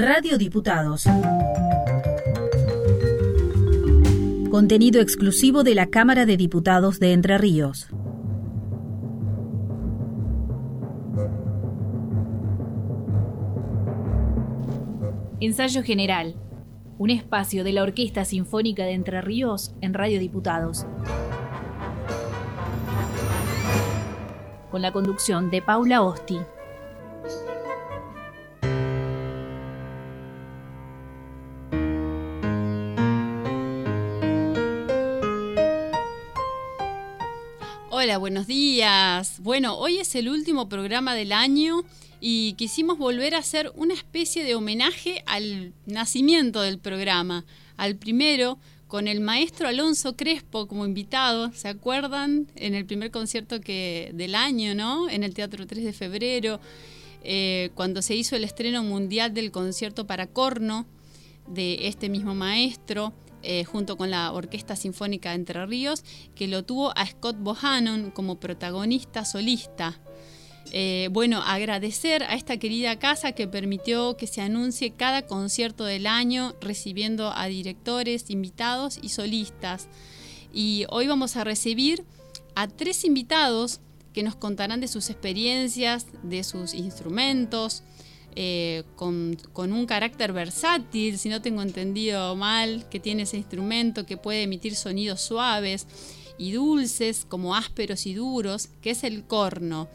Radio Diputados. Contenido exclusivo de la Cámara de Diputados de Entre Ríos. Ensayo General. Un espacio de la Orquesta Sinfónica de Entre Ríos en Radio Diputados. Con la conducción de Paula Osti. Buenos días. Bueno, hoy es el último programa del año y quisimos volver a hacer una especie de homenaje al nacimiento del programa, al primero, con el maestro Alonso Crespo como invitado, ¿se acuerdan? En el primer concierto que, del año, ¿no? En el Teatro 3 de Febrero, eh, cuando se hizo el estreno mundial del concierto para corno de este mismo maestro. Eh, junto con la Orquesta Sinfónica de Entre Ríos, que lo tuvo a Scott Bohannon como protagonista solista. Eh, bueno, agradecer a esta querida casa que permitió que se anuncie cada concierto del año, recibiendo a directores, invitados y solistas. Y hoy vamos a recibir a tres invitados que nos contarán de sus experiencias, de sus instrumentos, eh, con, un carácter versátil, si no tengo entendido mal, que tiene ese instrumento que puede emitir sonidos suaves y dulces, como ásperos y duros, que es el corno.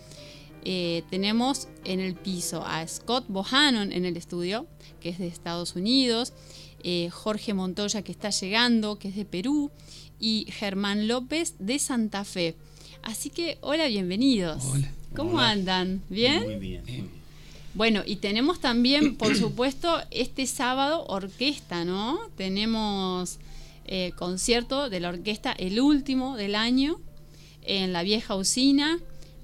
Eh, tenemos en el piso a Scott Bohannon en el estudio, que es de Estados Unidos, eh, Jorge Montoya que está llegando, que es de Perú, y Germán López de Santa Fe. Así que, hola, bienvenidos. Hola. ¿Cómo andan? ¿Bien? Muy bien. Bueno, y tenemos también, por supuesto, este sábado orquesta, ¿no? Tenemos eh, concierto de la orquesta, el último del año, en la vieja usina,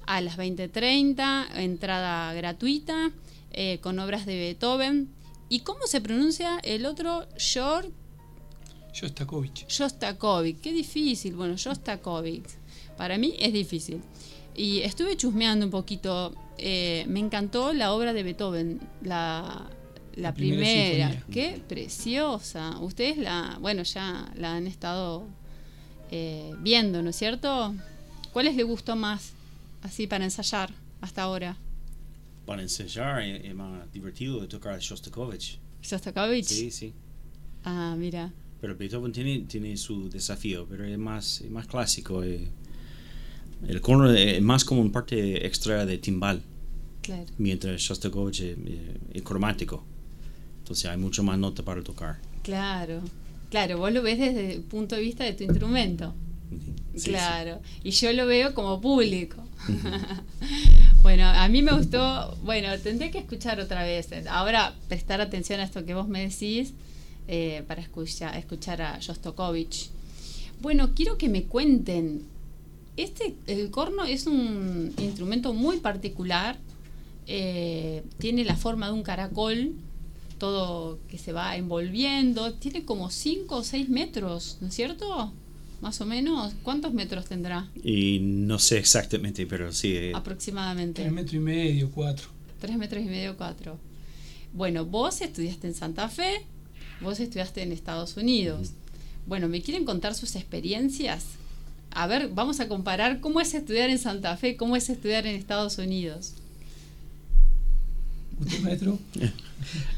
a las 20.30, entrada gratuita, eh, con obras de Beethoven. ¿Y cómo se pronuncia el otro? Short... Shostakovich. Shostakovich, qué difícil. Bueno, Shostakovich. Para mí es difícil. Y estuve chusmeando un poquito eh, me encantó la obra de Beethoven, la, la, primera. Qué preciosa. Ustedes la, bueno, ya la han estado eh, viendo, ¿no es cierto? ¿Cuáles le gustó más así para ensayar hasta ahora? Para ensayar es, más divertido de tocar Shostakovich. ¿Shostakovich? Sí, sí. Ah, mira. Pero Beethoven tiene, tiene su desafío, pero es más, más clásico. Eh. El corno es más como una parte extra de timbal. Mientras Shostakovich es, es, cromático. Entonces hay mucho más nota para tocar. Claro. Claro, vos lo ves desde el punto de vista de tu instrumento. claro. Y yo lo veo como público. bueno, a mí me gustó. Bueno, tendré que escuchar otra vez. Ahora prestar atención a esto que vos me decís eh, para escuchar, escuchar a Shostakovich. Bueno, quiero que me cuenten este, el corno es un instrumento muy particular, eh, tiene la forma de un caracol, todo que se va envolviendo, tiene como 5 o 6 metros, ¿no es cierto? Más o menos, ¿cuántos metros tendrá? Y no sé exactamente, pero sí. Eh. Aproximadamente. 3 metros y medio, 4. 3 metros y medio, 4. Bueno, vos estudiaste en Santa Fe, vos estudiaste en Estados Unidos. Bueno, ¿me quieren contar sus experiencias? A ver, vamos a comparar cómo es estudiar en Santa Fe, cómo es estudiar en Estados Unidos. ¿Usted, maestro?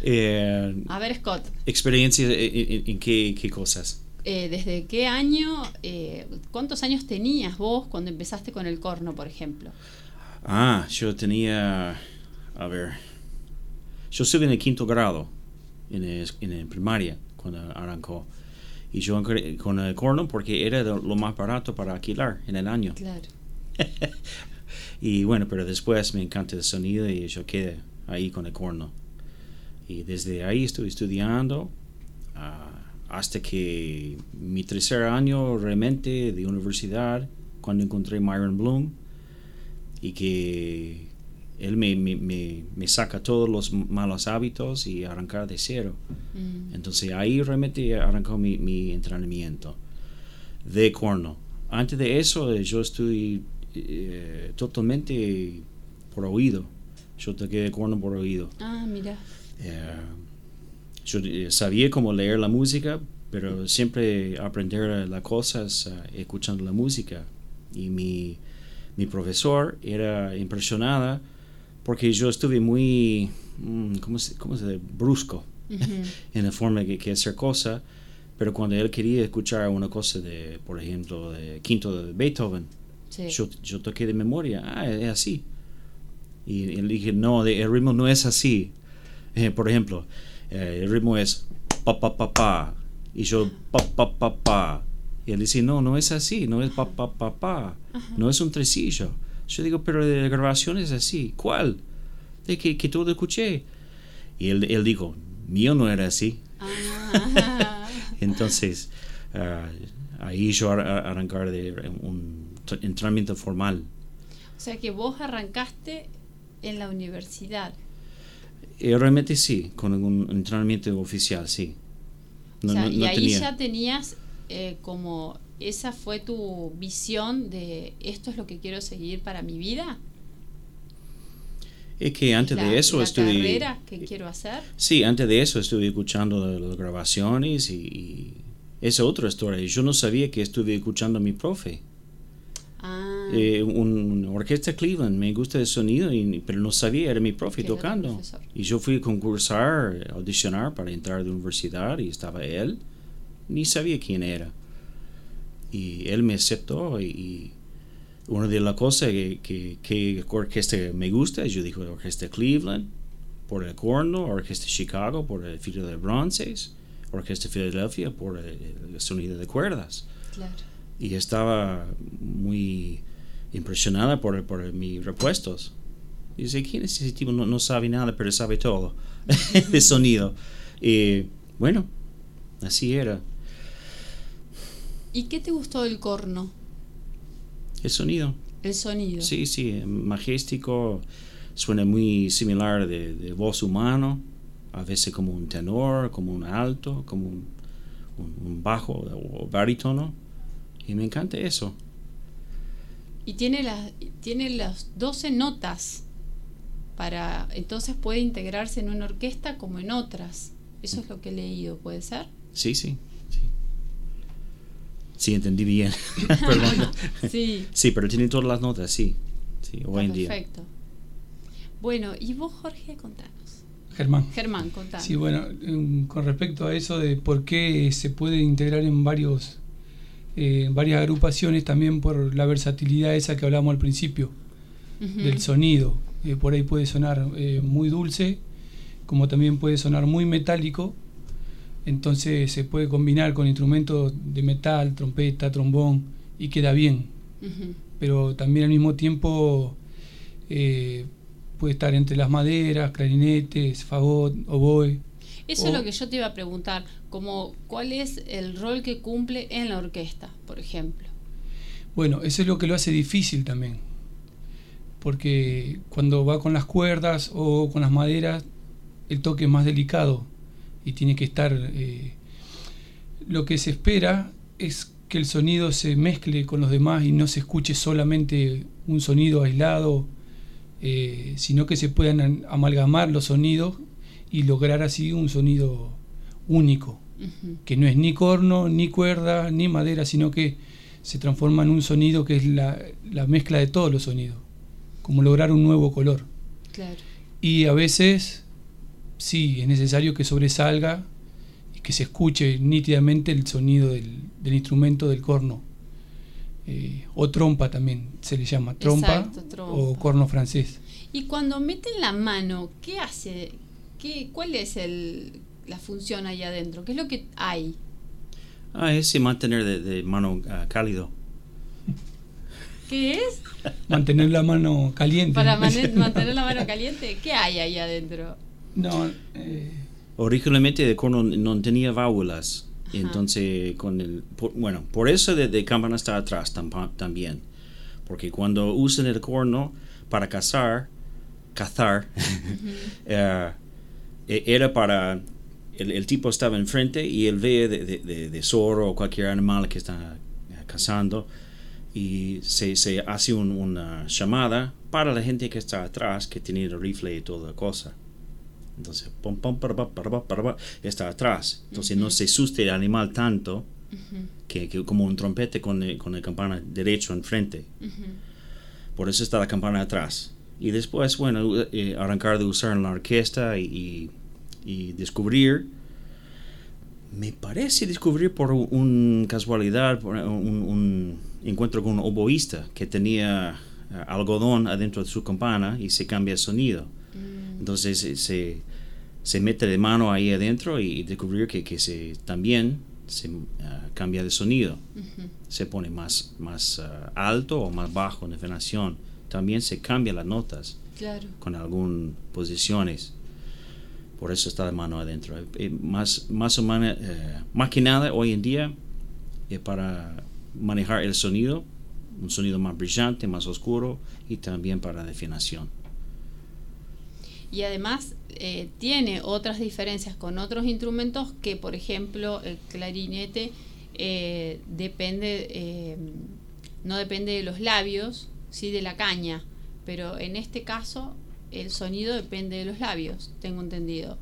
Eh, a ver, Scott. ¿Experiencia en, qué, cosas? Eh, ¿Desde qué año, eh, cuántos años tenías vos cuando empezaste con el corno, por ejemplo? Ah, yo tenía, a ver, yo estuve en el quinto grado, en, en primaria, cuando arrancó. Y yo con el corno porque era lo más barato para alquilar en el año. Claro. y bueno, pero después me encanta el sonido y yo quedé ahí con el corno. Y desde ahí estoy estudiando ah, hasta que mi tercer año realmente de universidad, cuando encontré Myron Bloom y que él me, me, me, saca todos los malos hábitos y arrancar de cero. Mm. Entonces ahí realmente arrancó mi, mi, entrenamiento de corno. Antes de eso eh, yo estoy eh, totalmente por oído. Yo toqué de corno por oído. Ah, mira. Eh, yo eh, sabía cómo leer la música, pero siempre aprender las cosas escuchando la música. Y mi, mi profesor era impresionada porque yo estuve muy, mm, ¿cómo se, cómo se dice? Brusco en la forma que, que hacer cosas. Pero cuando él quería escuchar una cosa de, por ejemplo, de quinto de Beethoven, Sí. yo, yo toqué de memoria, ah, es así. Y, él dije, no, el ritmo no es así. Eh, por ejemplo, eh, el ritmo es pa pa pa pa. Y yo pa pa pa pa. Y él dice, no, no es así, no es pa pa pa pa. No es un tresillo. Yo digo, pero la grabación es así. ¿Cuál? De que, que todo escuché. Y él, él dijo, mío no era así. Ah, Entonces, ah, ahí yo ar- ar- arrancar de un entrenamiento formal. o sea que vos arrancaste en la universidad. Eh, realmente sí, con un entrenamiento oficial, sí. No, O sea, no- y no ahí tenía. ya tenías eh, como esa fue tu visión de esto es lo que quiero seguir para mi vida. Es que antes la, de eso la estuve. carrera que quiero hacer. Sí, antes de eso estuve escuchando la- las grabaciones y, y esa otra historia. Yo no sabía que estuve escuchando a mi profe. Ah, Eh, un, una orquesta Cleveland, me gusta el sonido, y- pero no sabía, era mi profe tocando. Y yo fui a concursar, audicionar para entrar a la universidad y estaba él, ni sabía quién era. Y él me aceptó y, y una de las cosas que, que, que orquesta me gusta, yo dije orquesta Cleveland por el corno, orquesta Chicago por el filo de bronces, orquesta Filadelfia por el, el sonido de cuerdas claro. y estaba muy impresionada por, por mis repuestos. Y dice, ¿quién es ese tipo? No, no sabe nada, pero sabe todo de sonido. Y bueno, así era. ¿Y qué te gustó del corno? El sonido. El sonido. Sí, sí, majestic,o suena muy similar de, de voz humano, a veces como un tenor, como un alto, como un, un- un bajo o barítono. Y me encanta eso. Y tiene las tiene las 12 notas para entonces puede integrarse en una orquesta como en otras. Eso es lo que he leído, ¿puede ser? Sí, sí, sí. Entendí bien. Perdón. Sí. Sí, pero tiene todas las notas, sí. Sí, hoy Está en día. perfecto. Bueno, y vos, Jorge, contanos. Germán. Germán, contanos. Sí, bueno, em, con respecto a eso de por qué se puede integrar en varios eh, varias agrupaciones, también por la versatilidad esa que hablamos al principio, del sonido. Eh, por ahí puede sonar eh, muy dulce, como también puede sonar muy metálico. Entonces se puede combinar con instrumentos de metal, trompeta, trombón, y queda bien. Pero también al mismo tiempo eh, puede estar entre las maderas, clarinetes, fagot, oboe. Eso es lo que yo te iba a preguntar, como cuál es el rol que cumple en la orquesta, por ejemplo. Bueno, eso es lo que lo hace difícil también. Porque cuando va con las cuerdas o con las maderas, el toque es más delicado y tiene que estar... eh, lo que se espera es que el sonido se mezcle con los demás y no se escuche solamente un sonido aislado, eh, sino que se puedan an- amalgamar los sonidos y lograr así un sonido único que no es ni corno, ni cuerda, ni madera, sino que se transforma en un sonido que es la, la mezcla de todos los sonidos, como lograr un nuevo color. Claro. Y a veces sí, es necesario que sobresalga y que se escuche nítidamente el sonido del, del instrumento del corno. Eh, o trompa también se le llama, trompa, Exacto, trompa. o corno francés. Y cuando meten la mano, ¿qué hace? ¿Qué, ¿Cuál es el, la función ahí adentro? ¿Qué es lo que hay? Ah, ese mantener de, de mano ah, cálido. ¿Qué es? Mantener la mano caliente. Para mantener la mano caliente. ¿Qué hay ahí adentro? No, eh, Originalmente el corno no tenía válvulas. Ajá. entonces, con el, por- bueno, por eso de, de campana está atrás también. Porque cuando usan el corno para cazar, cazar, eh, e- era para el, el tipo estaba enfrente y él ve de, de, de- de zorro o cualquier animal que está eh, cazando y se, se hace un- una llamada para la gente que está atrás que tiene el rifle y toda la cosa Entonces, pom, pom, para, para, para, está atrás. Entonces no se asuste el animal tanto que, que, como un trompete con, el, con la campana derecho enfrente. Por eso está la campana atrás. Y después, bueno, eh, arrancar de usar en la orquesta y, y, descubrir. Me parece descubrir por una casualidad, un, un encuentro con un oboísta que tenía eh, algodón adentro de su campana y se cambia el sonido. Mm. Entonces se, se, mete de mano ahí adentro y, descubrir que, que se, también se eh, cambia de sonido. Se pone más, más eh, alto o más bajo en afinación. También se cambian las notas con algunas posiciones. Por eso está de mano adentro. más, más, o menos, más que nada hoy en día es para manejar el sonido un sonido más brillante, más oscuro y también para definición. Y además eh, tiene otras diferencias con otros instrumentos que, por ejemplo, el clarinete eh, depende, eh, no depende de los labios, sí de la caña, pero en este caso el sonido depende de los labios, tengo entendido.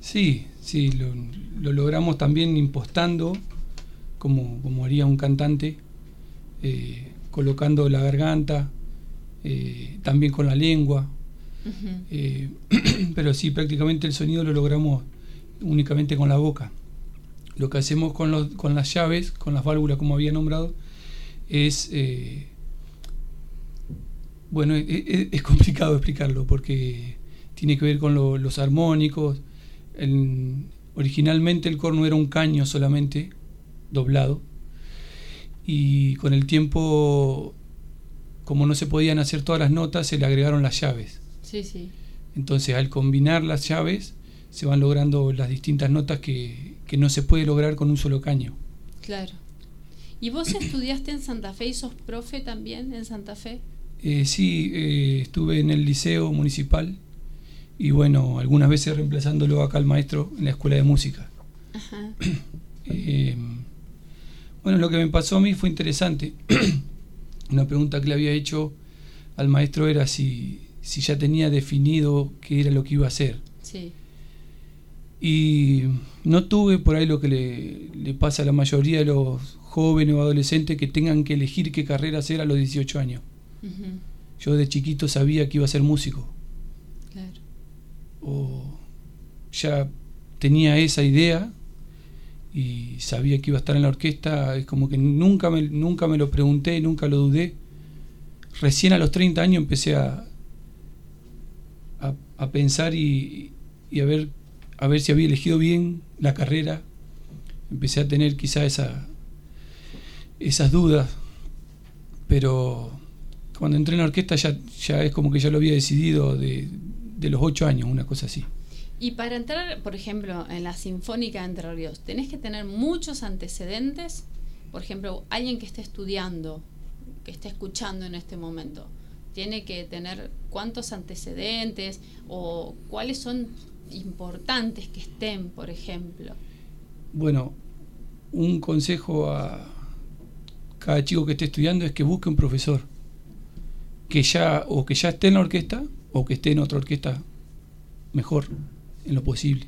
Sí, sí, lo, lo logramos también impostando como, haría un cantante, colocando la garganta, eh, también con la lengua. Eh, pero sí, prácticamente el sonido lo logramos únicamente con la boca. Lo que hacemos con, con las llaves, con las válvulas, como había nombrado, es. bueno, es, complicado explicarlo porque tiene que ver con los armónicos. originalmente el corno era un caño solamente, doblado. Y con el tiempo, como no se podían hacer todas las notas, se le agregaron las llaves. Sí, sí. Entonces, al combinar las llaves, se van logrando las distintas notas que, no se puede lograr con un solo caño. Claro. ¿Y vos estudiaste en Santa Fe y sos profe también en Santa Fe? Eh, sí, eh, estuve en el liceo municipal y bueno, algunas veces reemplazándolo acá al maestro en la escuela de música. Ajá. Eh, bueno, lo que me pasó a mí fue interesante. Una pregunta que le había hecho al maestro era si, si ya tenía definido qué era lo que iba a hacer. Sí. Y no tuve por ahí lo que le, pasa a la mayoría de los jóvenes o adolescentes que tengan que elegir qué carrera hacer a los 18 años. Yo de chiquito sabía que iba a ser músico. Claro. O ya tenía esa idea y sabía que iba a estar en la orquesta, es como que nunca me, nunca me lo pregunté, nunca lo dudé. Recién a los 30 años empecé a, a, pensar y, a, ver, a ver si había elegido bien la carrera. Empecé a tener quizá esa, esas dudas, pero cuando entré en la orquesta ya, ya es como que ya lo había decidido de, de los 8 años, una cosa así. Y para entrar, por ejemplo, en la Sinfónica de Entre Ríos, tenés que tener muchos antecedentes. Por ejemplo, alguien que esté estudiando, que esté escuchando en este momento, tiene que tener cuántos antecedentes o cuáles son importantes que estén, por ejemplo. Bueno, un consejo a cada chico que esté estudiando es que busque un profesor que ya o que ya esté en la orquesta o que esté en otra orquesta mejor en lo posible.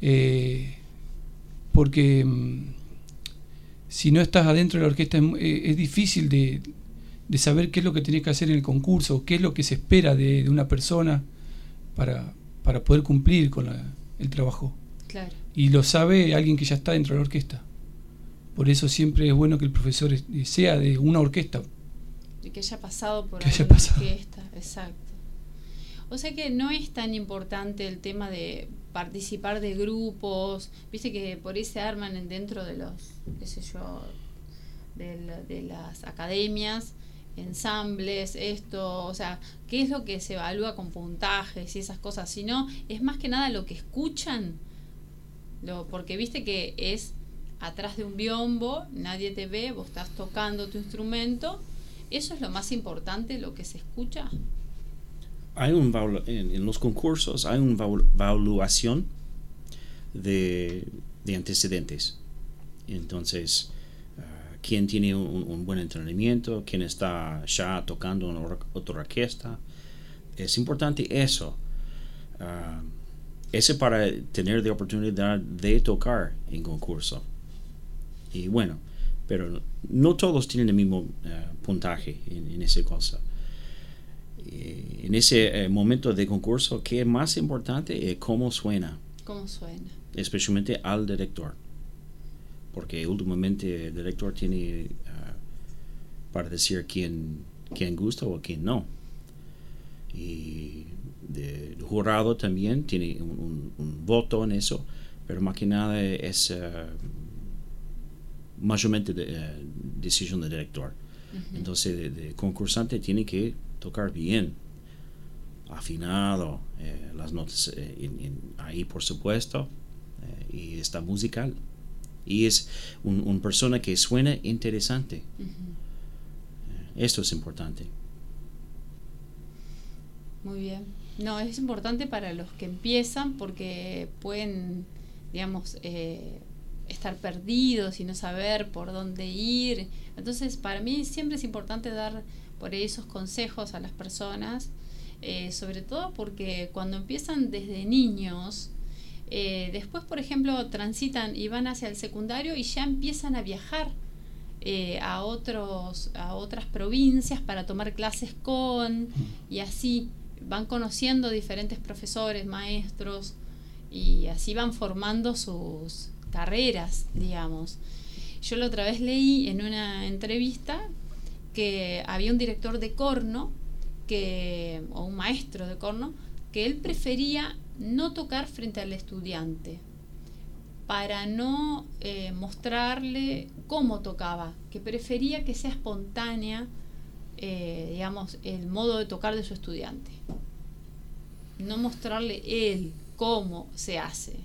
Eh, porque mm, si no estás adentro de la orquesta es, eh, difícil de, saber qué es lo que tenés que hacer en el concurso, qué es lo que se espera de, una persona para, para, poder cumplir con el trabajo. Y lo sabe alguien que ya está dentro de la orquesta. Por eso siempre es bueno que el profesor sea de una orquesta. Y que haya pasado por que haya pasado. orquesta, exacto. O sea que no es tan importante el tema de participar de grupos, viste que por ahí se arman dentro de los, qué sé yo, de, las academias, ensambles, esto, o sea, qué es lo que se evalúa con puntajes y esas cosas, sino es más que nada lo que escuchan, lo, porque viste que es atrás de un biombo, nadie te ve, vos estás tocando tu instrumento, eso es lo más importante, lo que se escucha hay un en, los concursos hay una evaluación de, antecedentes. Entonces, uh, quién tiene un, buen entrenamiento, quién está ya tocando en otra orquesta, es importante eso. Ah, ese para tener la oportunidad de tocar en concurso. Y bueno, pero no todos tienen el mismo ah, puntaje en, en esa cosa. En ese eh, momento de concurso, ¿qué es más importante es cómo suena. ¿Cómo suena? Especialmente al director. Porque últimamente el director tiene ah, para decir quién, quién gusta o quién no. Y el jurado también tiene un, voto en eso, pero más que nada es uh, mayormente de, uh, decisión del director. Entonces, el concursante tiene que tocar bien, afinado, eh, las notas eh, ahí, por supuesto, eh, y está musical. Y es una un persona que suena interesante. Esto es importante. Muy bien. No, es importante para los que empiezan porque pueden, digamos, estar perdidos y no saber por dónde ir. Entonces, para mí siempre es importante dar por esos consejos a las personas, eh, sobre todo porque cuando empiezan desde niños, eh, después, por ejemplo, transitan y van hacia el secundario y ya empiezan a viajar a, otros, a otras provincias para tomar clases con y así van conociendo diferentes profesores, maestros, y así van formando sus carreras, digamos. Yo la otra vez leí en una entrevista que había un director de corno, que, o un maestro de corno, que él prefería no tocar frente al estudiante para no eh, mostrarle cómo tocaba, que prefería que sea espontánea eh, digamos, el modo de tocar de su estudiante. No mostrarle él cómo se hace.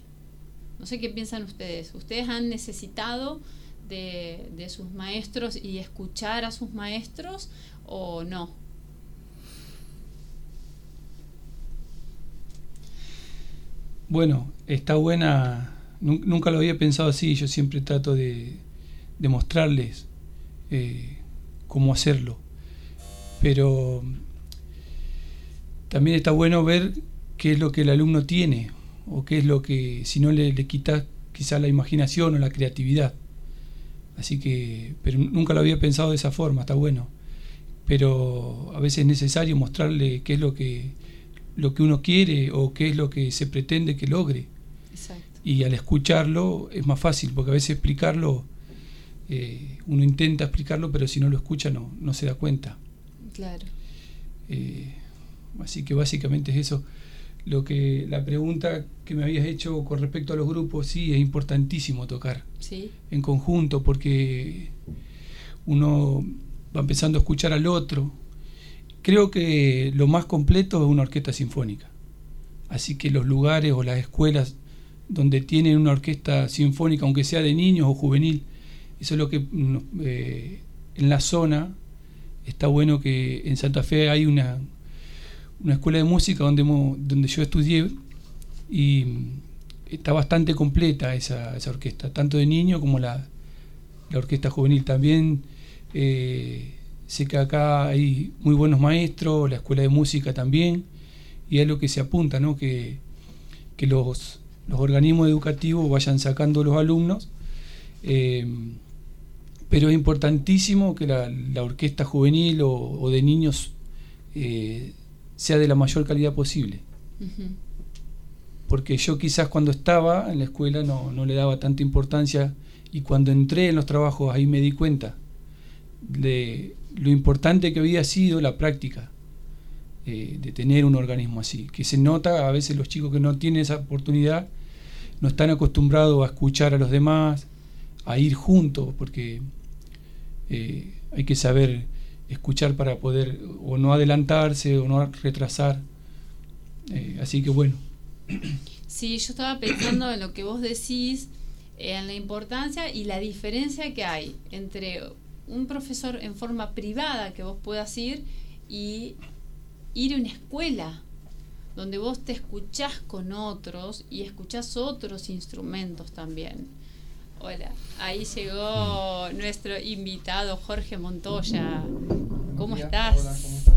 No sé qué piensan ustedes. ¿Ustedes han necesitado de, sus maestros y escuchar a sus maestros o no? Bueno, está buena. Nunca lo había pensado así. Yo siempre trato de, mostrarles eh, cómo hacerlo pero también está bueno ver qué es lo que el alumno tiene o qué es lo que, si no le, le quita quizá la imaginación o la creatividad. Así que, pero nunca lo había pensado de esa forma, está bueno. Pero a veces es necesario mostrarle qué es lo que, lo que uno quiere o qué es lo que se pretende que logre. Y al escucharlo es más fácil, porque a veces explicarlo, eh, uno intenta explicarlo, pero si no lo escucha no, no se da cuenta. Claro. Eh, así que básicamente es eso. Lo que la pregunta que me habías hecho con respecto a los grupos, sí, es importantísimo tocar en conjunto porque uno va empezando a escuchar al otro. Creo que lo más completo es una orquesta sinfónica. Así que los lugares o las escuelas donde tienen una orquesta sinfónica, aunque sea de niños o juvenil, eso es lo que eh, en la zona está bueno que en Santa Fe hay una, una escuela de música donde, donde yo estudié y está bastante completa esa, esa orquesta, tanto de niño como la, la orquesta juvenil. También eh, sé que acá hay muy buenos maestros, la escuela de música también, y es lo que se apunta, ¿no? que, que los, los organismos educativos vayan sacando los alumnos. Eh, pero es importantísimo que la, orquesta juvenil o, de niños eh, sea de la mayor calidad posible. Porque yo quizás cuando estaba en la escuela no, le daba tanta importancia y cuando entré en los trabajos ahí me di cuenta de lo importante que había sido la práctica eh, de tener un organismo así, que se nota a veces los chicos que no tienen esa oportunidad no están acostumbrados a escuchar a los demás, a ir juntos, porque eh, hay que saber escuchar para poder o no adelantarse o no retrasar. Eh, así que bueno. Sí, yo estaba pensando en lo que vos decís, en la importancia y la diferencia que hay entre un profesor en forma privada que vos puedas ir y ir a una escuela donde vos te escuchás con otros y escuchás otros instrumentos también. Hola, ahí llegó nuestro invitado Jorge Montoya. ¿Cómo estás? Hola, ¿cómo estás?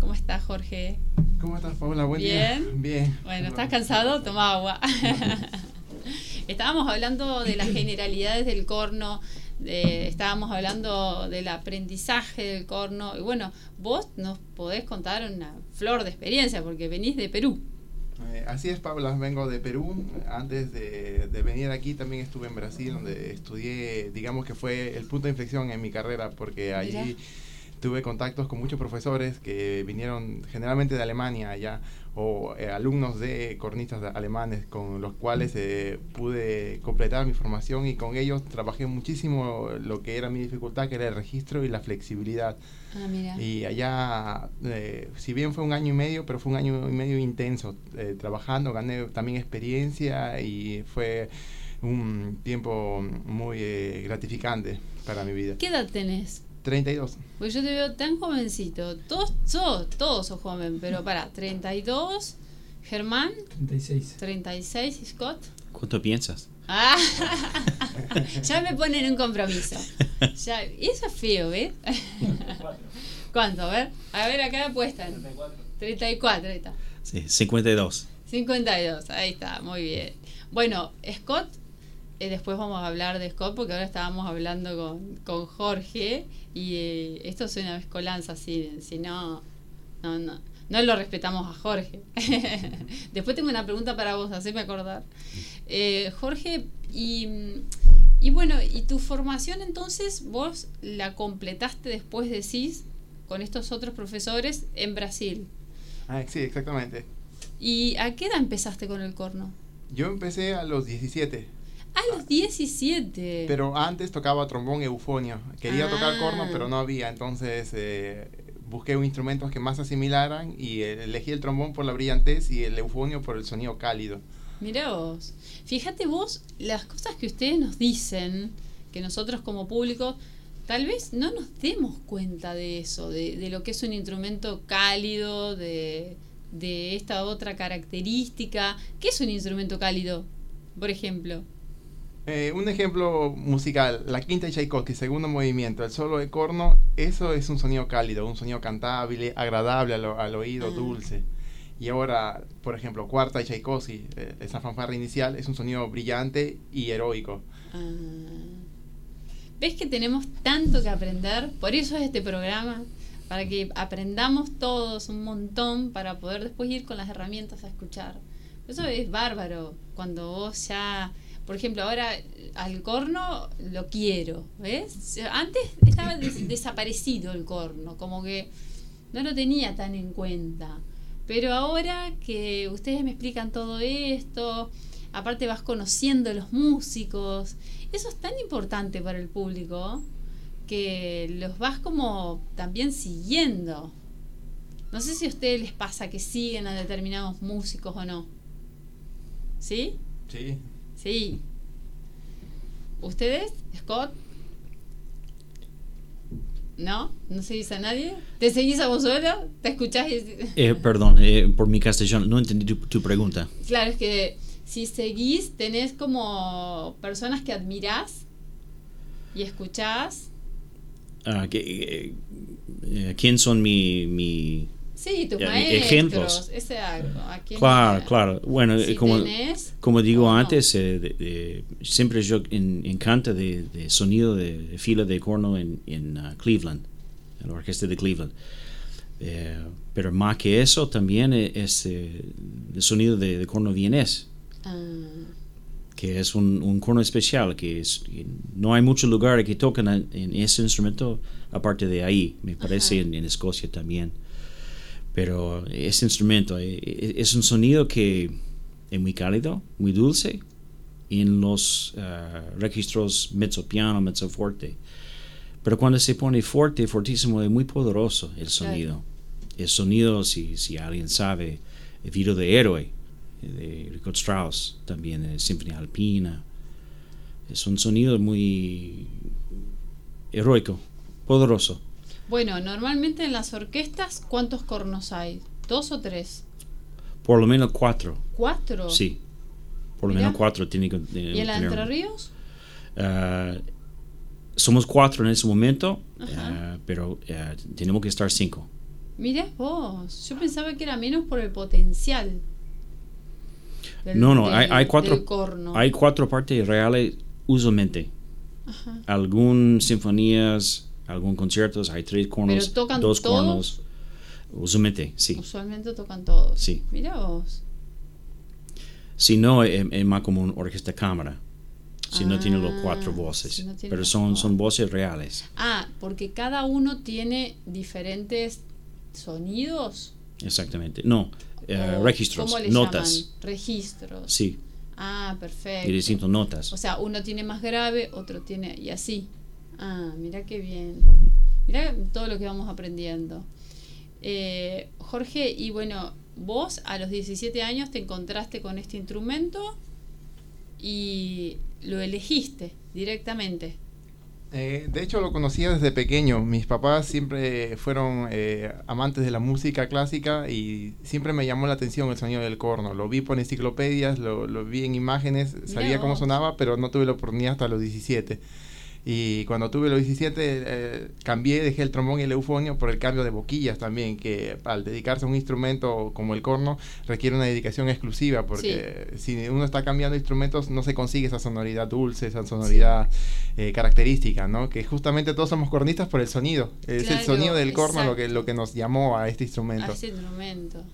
¿Cómo estás, Jorge? ¿Cómo estás, Paula? Buen Bien. día. Bien. Bueno, ¿estás cansado? Toma agua. Estábamos hablando de las generalidades del corno, de- estábamos hablando del aprendizaje del corno. Y bueno, vos nos podés contar una flor de experiencia porque venís de Perú. Eh, así es, Paula. Vengo de Perú. Antes de, de venir aquí también estuve en Brasil, donde estudié, digamos que fue el punto de inflexión en mi carrera, porque allí Mira. Tuve contactos con muchos profesores que vinieron generalmente de Alemania allá, o eh, alumnos de cornistas alemanes con los cuales eh, pude completar mi formación y con ellos trabajé muchísimo lo que era mi dificultad, que era el registro y la flexibilidad. Ah, mira. Y allá, eh, si bien fue un año y medio, pero fue un año y medio intenso eh, trabajando, gané también experiencia y fue un tiempo muy eh, gratificante para mi vida. ¿Qué edad tenés? 32. Pues yo te veo tan jovencito. Todos sos, todos sos joven, pero para, 32, Germán, 36. 36, Scott. ¿Cuánto piensas? Ah, ya me ponen un compromiso. Ya, eso es feo, ¿ves? ¿Cuánto? A ver, a ver, acá apuestan. 34, ahí está. Sí, 52. 52, ahí está, muy bien. Bueno, Scott, eh, después vamos a hablar de Scott porque ahora estábamos hablando con, con Jorge y eh, esto es una mezcolanza, si, si no, no, no, no lo respetamos a Jorge. después tengo una pregunta para vos, haceme acordar. Eh, Jorge, y, y bueno, ¿y tu formación entonces vos la completaste después de CIS con estos otros profesores en Brasil? Ah, sí, exactamente. ¿Y a qué edad empezaste con el corno? Yo empecé a los 17, A los 17. pero antes tocaba trombón eufonio. Quería tocar Ah. corno, pero no había, entonces eh, busqué un instrumentos que más asimilaran y eh, elegí el trombón por la brillantez y el eufonio por el sonido cálido. Mirá vos. Fíjate vos las cosas que ustedes nos dicen, que nosotros como público, tal vez no nos demos cuenta de eso, de, de lo que es un instrumento cálido, de, de esta otra característica. ¿Qué es un instrumento cálido, por ejemplo? Eh, un ejemplo musical, la quinta de Tchaikovsky, segundo movimiento, el solo de corno, eso es un sonido cálido, un sonido cantable, agradable al, oído, dulce. Y ahora, por ejemplo, cuarta de Tchaikovsky, eh, esa fanfarra inicial, es un sonido brillante y heroico. Ah. ¿Ves que tenemos tanto que aprender? Por eso es este programa, para que aprendamos todos un montón para poder después ir con las herramientas a escuchar. Eso es bárbaro, cuando vos ya, por ejemplo, ahora al corno lo quiero, ¿ves? Antes estaba des- desaparecido el corno, como que no lo tenía tan en cuenta. Pero ahora que ustedes me explican todo esto, aparte vas conociendo los músicos, eso es tan importante para el público que los vas como también siguiendo. No sé si a ustedes les pasa que siguen a determinados músicos o no. ¿Sí? Sí. Sí. ¿Ustedes, Scott? ¿No? ¿No seguís a nadie? ¿Te seguís a vos solo? ¿Te escuchás? y- Eh, perdón, eh, por mi castellano, no entendí tu, tu pregunta. Claro, es que si seguís, tenés como personas que admirás y escuchás. Ah, que, eh, eh, ¿Quién son mi, mi... Sí, tus maestros. ejemplos. Ese algo. ¿a quién Claro, claro. Bueno, Si como, tenés, como digo no. antes, eh, de- de- siempre yo en, encanta de, de sonido de, fila de corno en, en ah, Cleveland, en la orquesta de Cleveland. Eh, pero más que eso, también eh, es eh, el sonido de, corno vienés. Ah, que es un, un corno especial, que es, no hay muchos lugares que tocan en, en ese instrumento aparte de ahí, me parece en Escocia también. Pero ese instrumento eh, eh, es un sonido que es muy cálido, muy dulce, en los ah, registros mezzo piano, mezzo fuerte. Pero cuando se pone fuerte, fortísimo, es muy poderoso el sonido. El sonido, si, si alguien sabe, el video de Héroe, de Richard Strauss, también de Sinfonía Alpina. Es un sonido muy heroico, poderoso. Bueno, normalmente en las orquestas, ¿cuántos cornos hay? ¿Dos o tres? Por lo menos cuatro, ¿Cuatro? sí. Por lo menos cuatro tiene que eh, ¿Y en la tener. Entre Ríos? Ah, somos cuatro en ese momento, ah, pero ah, tenemos que estar cinco. Mirá vos, yo pensaba que era menos por el potencial. del- No, no, del- hay, cuatro, corno. hay cuatro partes reales usualmente. Ajá. Algunas sinfonías, algunos conciertos, hay tres cornos, ¿Pero tocan dos todos? cornos. Usualmente, sí. Usualmente tocan todos. Sí. Mirá vos. Si no, es, es más como una orquesta cámara. Si no tiene los Ah, cuatro voces. si no Pero son, son voces reales. Ah, porque cada uno tiene diferentes sonidos. Exactamente. No, eh, registros, ¿Cómo le notas. llaman? Registros. Sí, Ah, perfecto. y distintas notas. O sea, uno tiene más grave, otro tiene. y así. Ah, mira qué bien. Mira todo lo que vamos aprendiendo. Eh, Jorge, y bueno, vos a los 17 años te encontraste con este instrumento y lo elegiste directamente. Eh, de hecho, lo conocía desde pequeño. Mis papás siempre fueron eh, amantes de la música clásica y siempre me llamó la atención el sonido del corno. Lo vi por enciclopedias, lo, lo vi en imágenes, sabía cómo sonaba, pero no tuve la oportunidad hasta los 17. Y cuando tuve los 17, eh, cambié, dejé el trombón y el eufonio por el cambio de boquillas también, que al dedicarse a un instrumento como el corno requiere una dedicación exclusiva, porque si uno está cambiando instrumentos no se consigue esa sonoridad dulce, esa sonoridad eh, característica, ¿no? Que justamente todos somos cornistas por el sonido. Es el sonido del corno lo que, lo que nos llamó a este instrumento. A ese instrumento.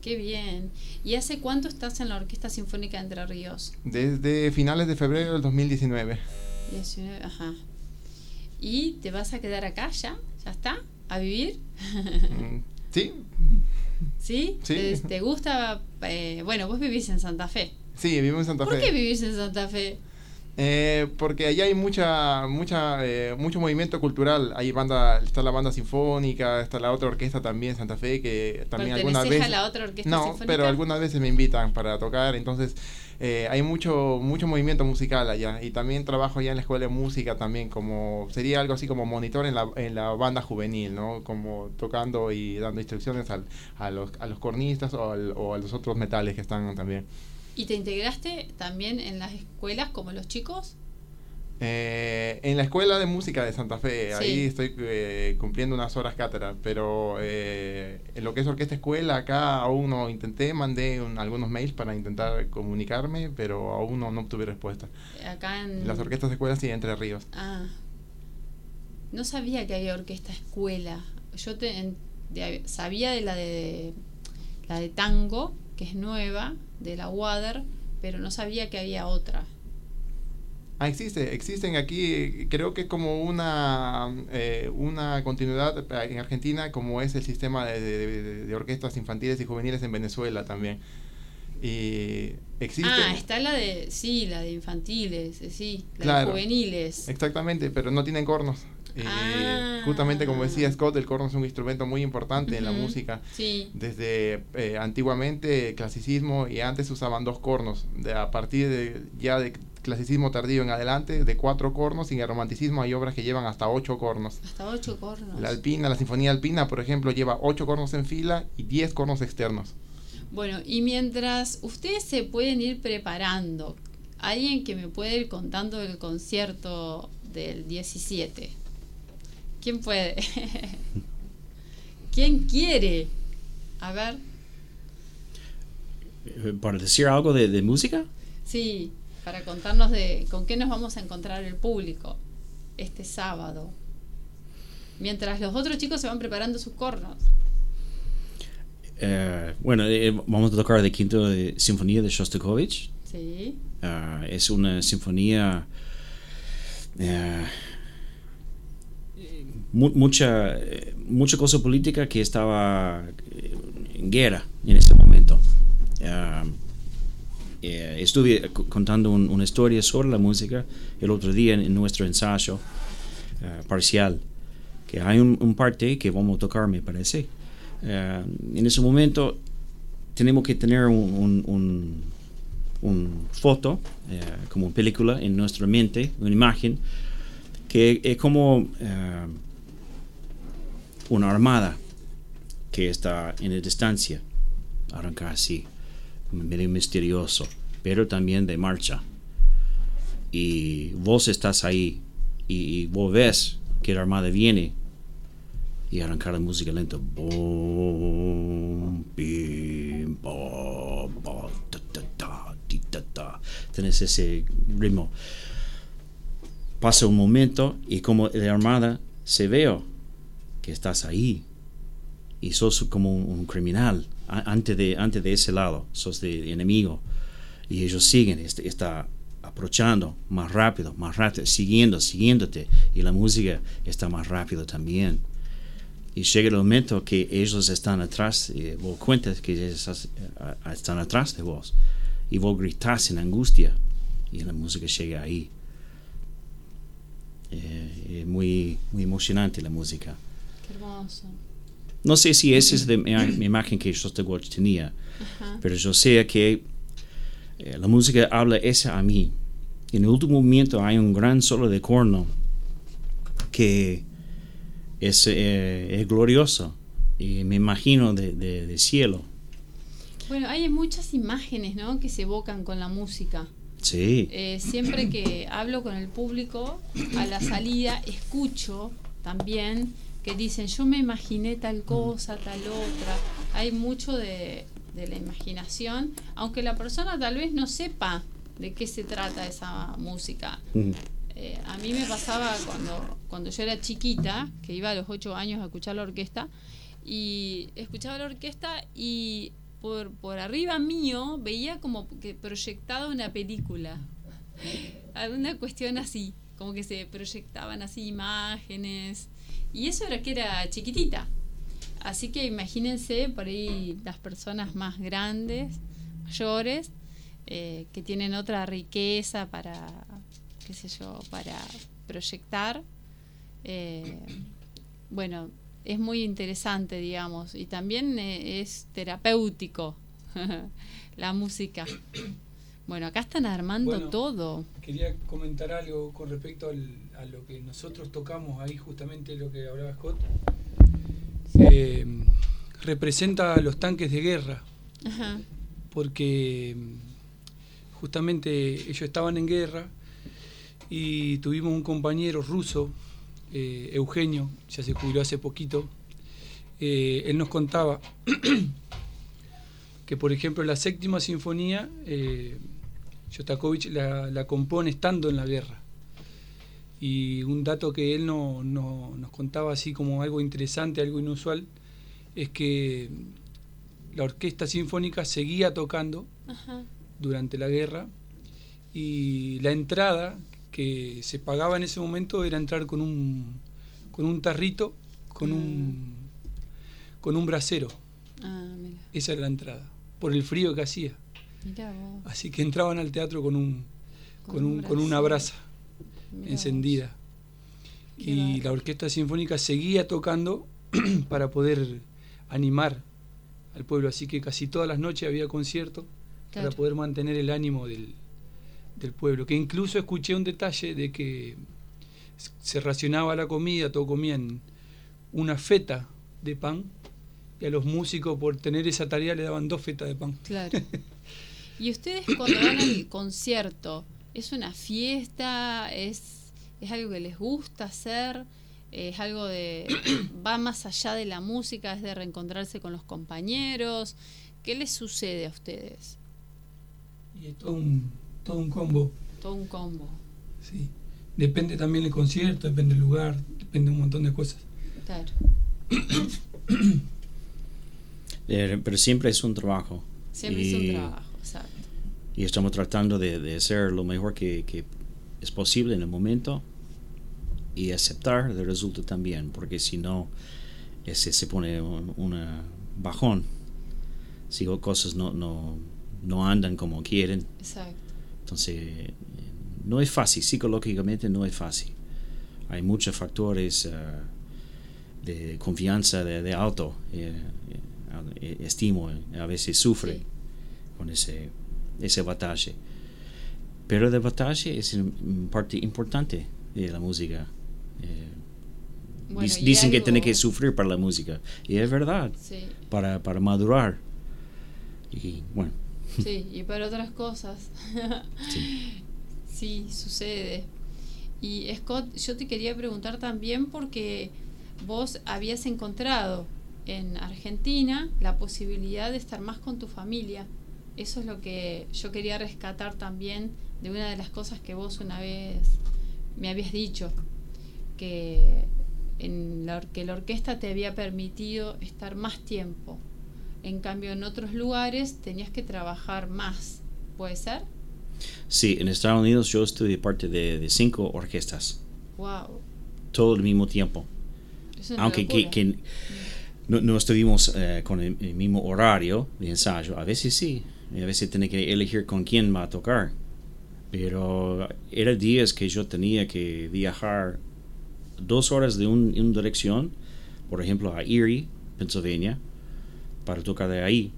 Qué bien. ¿Y hace cuánto estás en la Orquesta Sinfónica de Entre Ríos? Desde finales de febrero del 2019. 19, ajá. ¿Y te vas a quedar acá ya? ¿Ya está? ¿A vivir? Mm, Sí, ¿Sí? Sí. ¿Te, te gusta? eh, bueno, vos vivís en Santa Fe. sí, vivo en Santa ¿Por Fe. qué vivís en Santa Fe? Eh, porque allá hay mucha, mucha, eh, mucho movimiento cultural. Hay banda, está la banda sinfónica, está la otra orquesta también, Santa Fe, que también algunas ¿Pertenecés veces. la otra orquesta no, sinfónica? pero algunas veces me invitan para tocar, entonces eh, hay mucho, mucho movimiento musical allá. Y también trabajo allá en la escuela de música también, como sería algo así como monitor en la, en la banda juvenil, ¿no? Como tocando y dando instrucciones al, a, los, a los cornistas o, al- o a los otros metales que están también. ¿Y te integraste también en las escuelas como los chicos? Eh, en la escuela de música de Santa Fe, Sí. ahí estoy eh, cumpliendo unas horas cátedra, pero eh, en lo que es orquesta escuela, acá aún no intenté, mandé un- algunos mails para intentar comunicarme, pero aún no, no obtuve respuesta. Acá en... Las orquestas de escuela sí, Entre Ríos. Ah. No sabía que había orquesta escuela. Yo te, en- de- sabía de la de la de tango, que es nueva, de la Water, pero no sabía que había otra. Ah, existe, existen aquí, creo que como una, eh, una continuidad en Argentina, como es el sistema de, de- de- de orquestas infantiles y juveniles en Venezuela también. Y existe... Ah, está la de, sí, la de infantiles, eh, sí, la Claro. de juveniles. Exactamente, pero no tienen cornos. Eh, Ah. Justamente como decía Scott, el corno es un instrumento muy importante en la música. Sí, Desde eh, antiguamente, clasicismo, y antes usaban dos cornos. De, a partir de ya de clasicismo tardío en adelante, de cuatro cornos, y en el romanticismo hay obras que llevan hasta ocho cornos. hasta ocho cornos. La alpina, la sinfonía alpina, por ejemplo, lleva ocho cornos en fila y diez cornos externos. Bueno, y mientras ustedes se pueden ir preparando, alguien que me puede ir contando el concierto del 17. ¿Quién puede? ¿Quién quiere? A ver, Eh, ¿Para decir algo de, de música? sí, para contarnos de con qué nos vamos a encontrar el público este sábado. Mientras los otros chicos se van preparando sus cornos. Eh, bueno, eh, vamos a tocar de quinto de Sinfonía de Shostakovich. Sí. Ah, es una sinfonía eh, mu- mucha eh, mucha cosa política que estaba eh, en guerra en ese momento. Ah, eh, estuve contando un- una historia sobre la música el otro día en, nuestro ensayo ah, parcial que hay un, parte que vamos a tocar me parece. Ah, en ese momento tenemos que tener un, un- foto, eh, como película en nuestra mente, una imagen, que es como una armada que está en la distancia, arranca así, medio misterioso, pero también de marcha. Y vos estás ahí y, vos ves que la armada viene y arrancar la música lenta. Bom, bim, bo, bo, ta, ta, ta, ti, ta, ta. Tenés ese ritmo. Pasa un momento y como la armada se veo que estás ahí y sos como un, criminal antes de, antes de ese lado, sos de enemigo y ellos siguen, est- está aprovechando más rápido, más rápido, siguiendo, siguiéndote y la música está más rápido también. Y llega el momento que ellos están atrás, y vos cuentas que ellos están atrás de vos y vos gritás en angustia y la música llega ahí. Eh, muy, muy emocionante la música. Qué hermoso. No sé si esa es de mi, mi imagen que Shostakovich tenía, Ajá. pero yo sé que eh, la música habla esa a mí. En el último momento hay un gran solo de corno que es, eh, es glorioso y me imagino de, de- de cielo. Bueno, hay muchas imágenes, ¿no? Que se evocan con la música. Sí, Eh, siempre que hablo con el público, a la salida escucho también que dicen, yo me imaginé tal cosa, tal otra. Hay mucho de, de la imaginación, aunque la persona tal vez no sepa de qué se trata esa música. Mm, Eh, a mí me pasaba cuando, cuando yo era chiquita, que iba a los ocho años a escuchar la orquesta, y escuchaba la orquesta y por, por arriba mío veía como que proyectaba una película. Alguna cuestión así, como que se proyectaban así imágenes. Y eso era que era chiquitita. Así que imagínense por ahí las personas más grandes, mayores, eh, que tienen otra riqueza para, qué sé yo, para proyectar. Eh, bueno, es muy interesante, digamos, y también eh, es terapéutico la música. Bueno, acá están armando Bueno. todo. Quería comentar algo con respecto al- a lo que nosotros tocamos ahí, justamente lo que hablaba Scott. Eh, representa a los tanques de guerra, Ajá. porque mm, justamente ellos estaban en guerra y tuvimos un compañero ruso, eh, Eugenio, ya se jubiló hace poquito. eh, él nos contaba que, por ejemplo, la séptima sinfonía, Shostakovich la, la compone estando en la guerra. Y un dato que él no, no- nos contaba así como algo interesante, algo inusual, es que la orquesta sinfónica seguía tocando Ajá. durante la guerra y la entrada que se pagaba en ese momento era entrar con un con un tarrito con un con un brasero Ah, mira. esa era la entrada por el frío que hacía Vos. así que entraban al teatro con un Con con, un con una brasa Mirá encendida y la orquesta sinfónica seguía tocando para poder animar al pueblo así que casi todas las noches había concierto Claro. para poder mantener el ánimo del, del pueblo. Que incluso escuché un detalle de que se racionaba la comida, todos comían una feta de pan y a los músicos por tener esa tarea le daban dos fetas de pan. Claro. ¿Y ustedes cuando van al concierto, es una fiesta? ¿Es, es algo que les gusta hacer? ¿Es algo de... va más allá de la música? ¿Es de reencontrarse con los compañeros? ¿Qué les sucede a ustedes? Y es todo un, todo un combo. Todo un combo. Sí. Depende también del concierto, depende del lugar, depende de un montón de cosas. Claro. Eh, pero siempre es un trabajo. Siempre es un trabajo. Y estamos tratando de, de hacer lo mejor que, que es posible en el momento y aceptar el resultado también, porque si no, ese se pone un una bajón. Si cosas no, no, no andan como quieren, Exacto. entonces no es fácil, psicológicamente no es fácil. Hay muchos factores eh, de confianza de, de alto, eh, eh, estimo, a veces sufre Sí. con ese, ese batalla. Pero la batalla es una parte importante de la música. Eh, Bueno, dicen que tiene que sufrir para la música. Y es verdad, Sí, para, para madurar. Y bueno, sí, y para otras cosas. sí. Sí, sucede. Y Scott, yo te quería preguntar también porque vos habías encontrado en Argentina la posibilidad de estar más con tu familia. Eso es lo que yo quería rescatar también de una de las cosas que vos una vez me habías dicho, que, en la, que la orquesta te había permitido estar más tiempo. En cambio, en otros lugares tenías que trabajar más. ¿Puede ser? Sí, en Estados Unidos yo estuve parte de, cinco orquestas. Wow. Todo al mismo tiempo. Aunque que, no, estuvimos eh, con el, mismo horario de ensayo. A veces sí. A veces tenía que elegir con quién va a tocar. Pero eran días que yo tenía que viajar dos horas de una dirección, por ejemplo, a Erie, Pennsylvania, para tocar de ahí.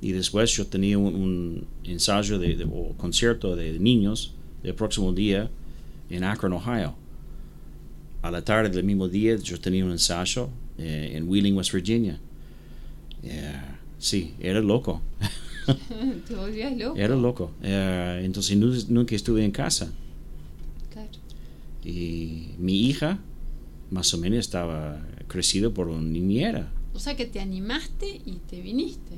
Y después yo tenía un, ensayo de, o concierto de niños el próximo día en Akron, Ohio. A la tarde del mismo día yo tenía un ensayo eh, en Wheeling, West Virginia. sí, era loco. ¿Te volvías loco? Era loco. Eh, entonces nunca estuve en casa. Claro. Y mi hija, más o menos, estaba crecida por una niñera. O sea que te animaste y te viniste.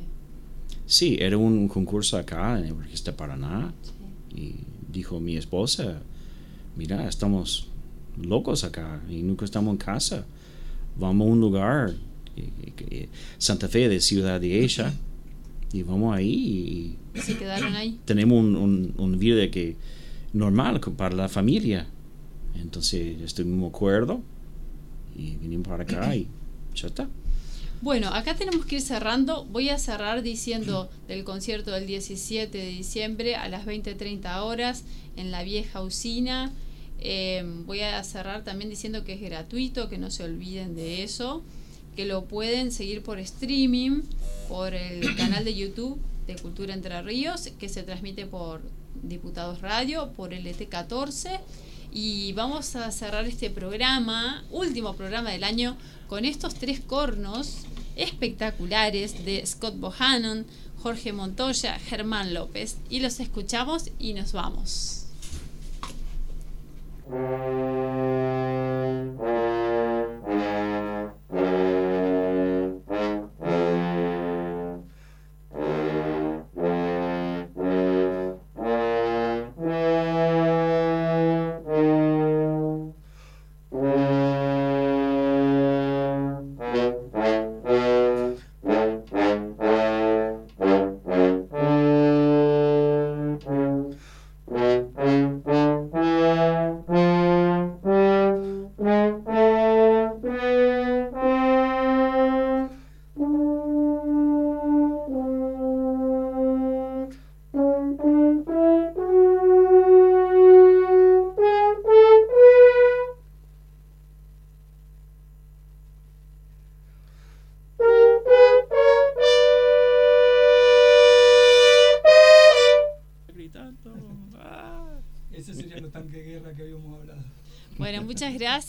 Sí, era un concurso acá en Orquesta Paraná. Y dijo mi esposa, mira, estamos locos acá y nunca estamos en casa. Vamos a un lugar, eh, eh, Santa Fe de Ciudad de ella, y vamos ahí. Y se quedaron ahí. Tenemos un, un, vida que normal para la familia. Entonces estuvimos de acuerdo y vinimos para acá y ya está. Bueno, acá tenemos que ir cerrando. Voy a cerrar diciendo del concierto del 17 de diciembre a las 20.30 horas en la vieja usina. Em, voy a cerrar también diciendo que es gratuito, que no se olviden de eso, que lo pueden seguir por streaming, por el canal de YouTube de Cultura Entre Ríos, que se transmite por Diputados Radio, por LT14. Y vamos a cerrar este programa, último programa del año, con estos tres cornos espectaculares de Scott Bohannon, Jorge Montoya, Germán López. Y los escuchamos y nos vamos.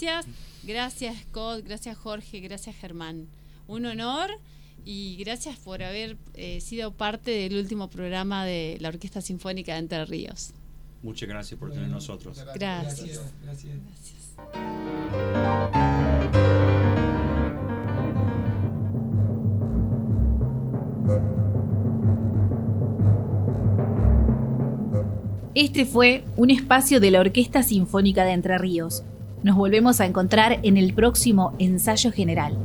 gracias. Gracias Scott, gracias Jorge, gracias Germán. Un honor y gracias por haber eh, sido parte del último programa de la Orquesta Sinfónica de Entre Ríos. Muchas gracias por tener nosotros. Gracias. gracias. Este fue un espacio de la Orquesta Sinfónica de Entre Ríos nos volvemos a encontrar en el próximo ensayo general.